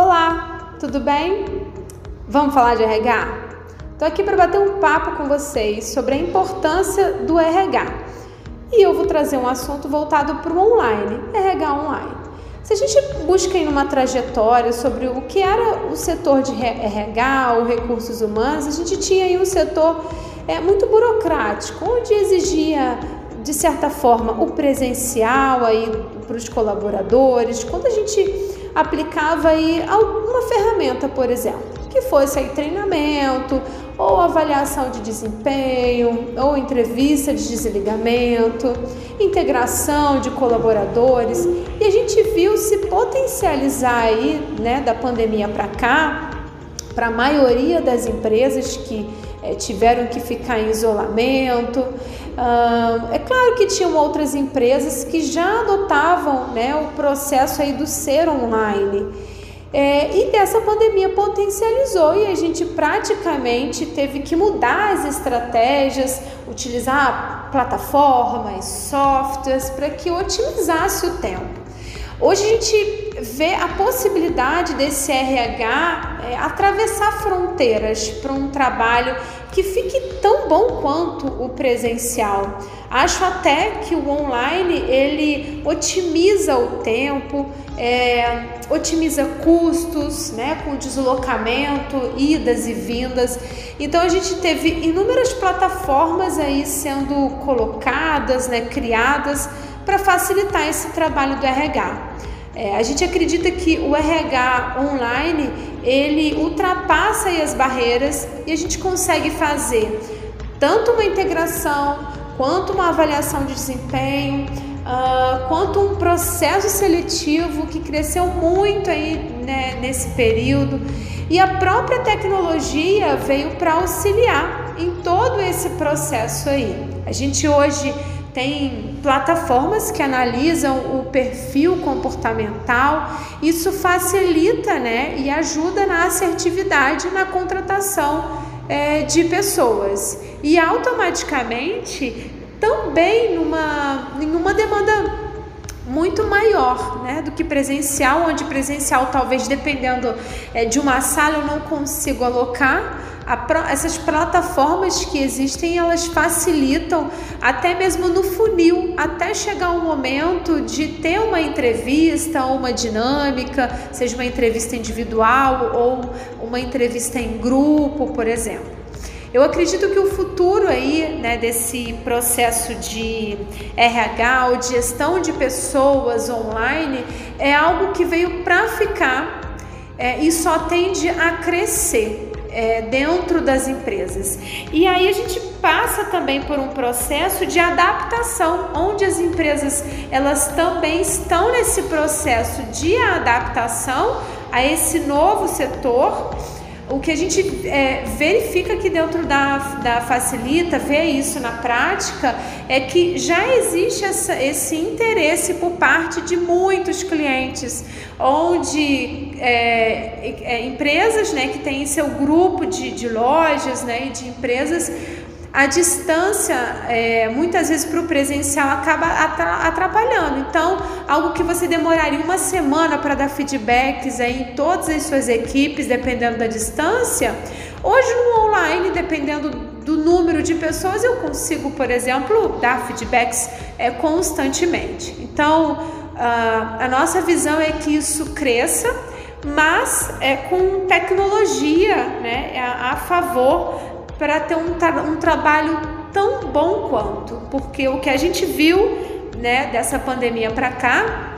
Olá, tudo bem? Vamos falar de RH? Estou aqui para bater um papo com vocês sobre a importância do RH. E eu vou trazer um assunto voltado para o online, RH online. Se a gente busca em uma trajetória sobre o que era o setor de RH ou recursos humanos, a gente tinha aí um setor é, muito burocrático, onde exigia de certa forma o presencial aí para os colaboradores. Quando a gente aplicava aí alguma ferramenta, por exemplo, que fosse aí treinamento ou avaliação de desempenho ou entrevista de desligamento, integração de colaboradores e a gente viu se potencializar aí, né, da pandemia para cá, para a maioria das empresas que é, tiveram que ficar em isolamento. Uh, é claro que tinham outras empresas que já adotavam né, o processo aí do ser online. É, e dessa pandemia potencializou e a gente praticamente teve que mudar as estratégias, utilizar plataformas, softwares para que otimizasse o tempo. Hoje a gente vê a possibilidade desse RH é, atravessar fronteiras para um trabalho que fique tão bom quanto o presencial. Acho até que o online ele otimiza o tempo, é, otimiza custos, né, com deslocamento, idas e vindas. Então a gente teve inúmeras plataformas aí sendo colocadas, né, criadas para facilitar esse trabalho do RH. É, a gente acredita que o RH online ele ultrapassa as barreiras e a gente consegue fazer tanto uma integração quanto uma avaliação de desempenho, uh, quanto um processo seletivo que cresceu muito aí né, nesse período e a própria tecnologia veio para auxiliar em todo esse processo aí. A gente hoje tem plataformas que analisam o perfil comportamental. Isso facilita né, e ajuda na assertividade na contratação é, de pessoas. E automaticamente também numa, em uma demanda muito maior né, do que presencial, onde presencial talvez dependendo é, de uma sala eu não consigo alocar a, essas plataformas que existem, elas facilitam até mesmo no funil, até chegar o momento de ter uma entrevista, uma dinâmica, seja uma entrevista individual ou uma entrevista em grupo, por exemplo. Eu acredito que o futuro aí, né, desse processo de RH ou de gestão de pessoas online é algo que veio para ficar é, e só tende a crescer é, dentro das empresas. E aí a gente passa também por um processo de adaptação, onde as empresas elas também estão nesse processo de adaptação a esse novo setor o que a gente é, verifica aqui dentro da, da Facilita, vê isso na prática, é que já existe essa, esse interesse por parte de muitos clientes, onde é, é, empresas né, que têm seu grupo de, de lojas né, e de empresas a distância, é, muitas vezes para o presencial, acaba atrapalhando. Então, algo que você demoraria uma semana para dar feedbacks aí em todas as suas equipes, dependendo da distância, hoje no online, dependendo do número de pessoas, eu consigo, por exemplo, dar feedbacks é, constantemente. Então, a nossa visão é que isso cresça, mas é com tecnologia né, a, a favor para ter um, tra um trabalho tão bom quanto, porque o que a gente viu né, dessa pandemia para cá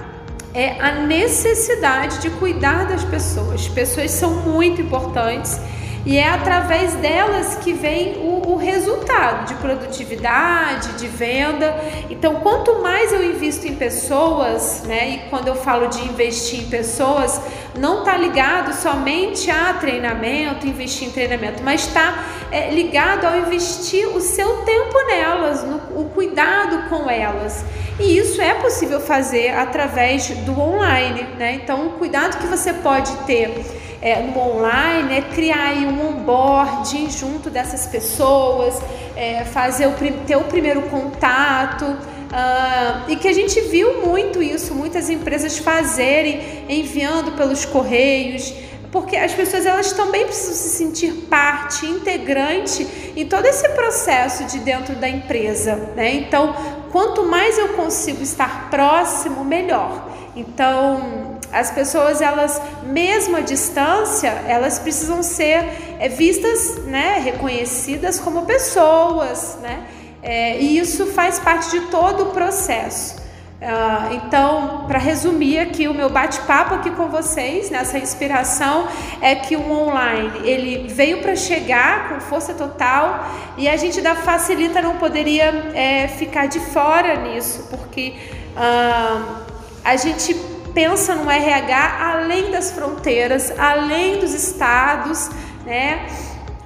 é a necessidade de cuidar das pessoas. Pessoas são muito importantes e é através delas que vem o, o, resultado de produtividade, de venda. Então, quanto mais eu invisto em pessoas, né? E quando eu falo de investir em pessoas, não está ligado somente a treinamento, investir em treinamento, mas está é, ligado ao investir o seu tempo nelas, no o cuidado com elas. E isso é possível fazer através do online, né? Então, o cuidado que você pode ter é, no online é criar um onboarding junto dessas pessoas, é, fazer o, ter o primeiro contato, Uh, e que a gente viu muito isso, muitas empresas fazerem, enviando pelos correios, porque as pessoas elas também precisam se sentir parte integrante em todo esse processo de dentro da empresa, né? Então, quanto mais eu consigo estar próximo, melhor. Então, as pessoas elas mesmo à distância elas precisam ser é, vistas né reconhecidas como pessoas né é, e isso faz parte de todo o processo. Uh, então, para resumir aqui o meu bate-papo aqui com vocês, nessa inspiração, é que o online ele veio para chegar com força total e a gente da Facilita não poderia é, ficar de fora nisso, porque uh, a gente pensa no RH além das fronteiras, além dos estados, né?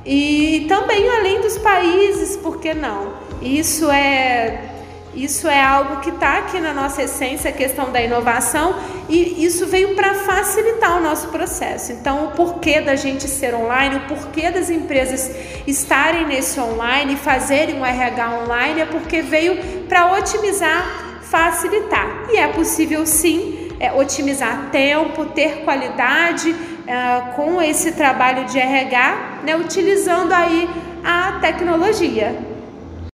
E também além dos países, por que não? Isso é isso é algo que está aqui na nossa essência, a questão da inovação, e isso veio para facilitar o nosso processo. Então, o porquê da gente ser online, o porquê das empresas estarem nesse online e fazerem um RH online é porque veio para otimizar, facilitar. E é possível sim é, otimizar tempo, ter qualidade é, com esse trabalho de RH, né, utilizando aí a tecnologia.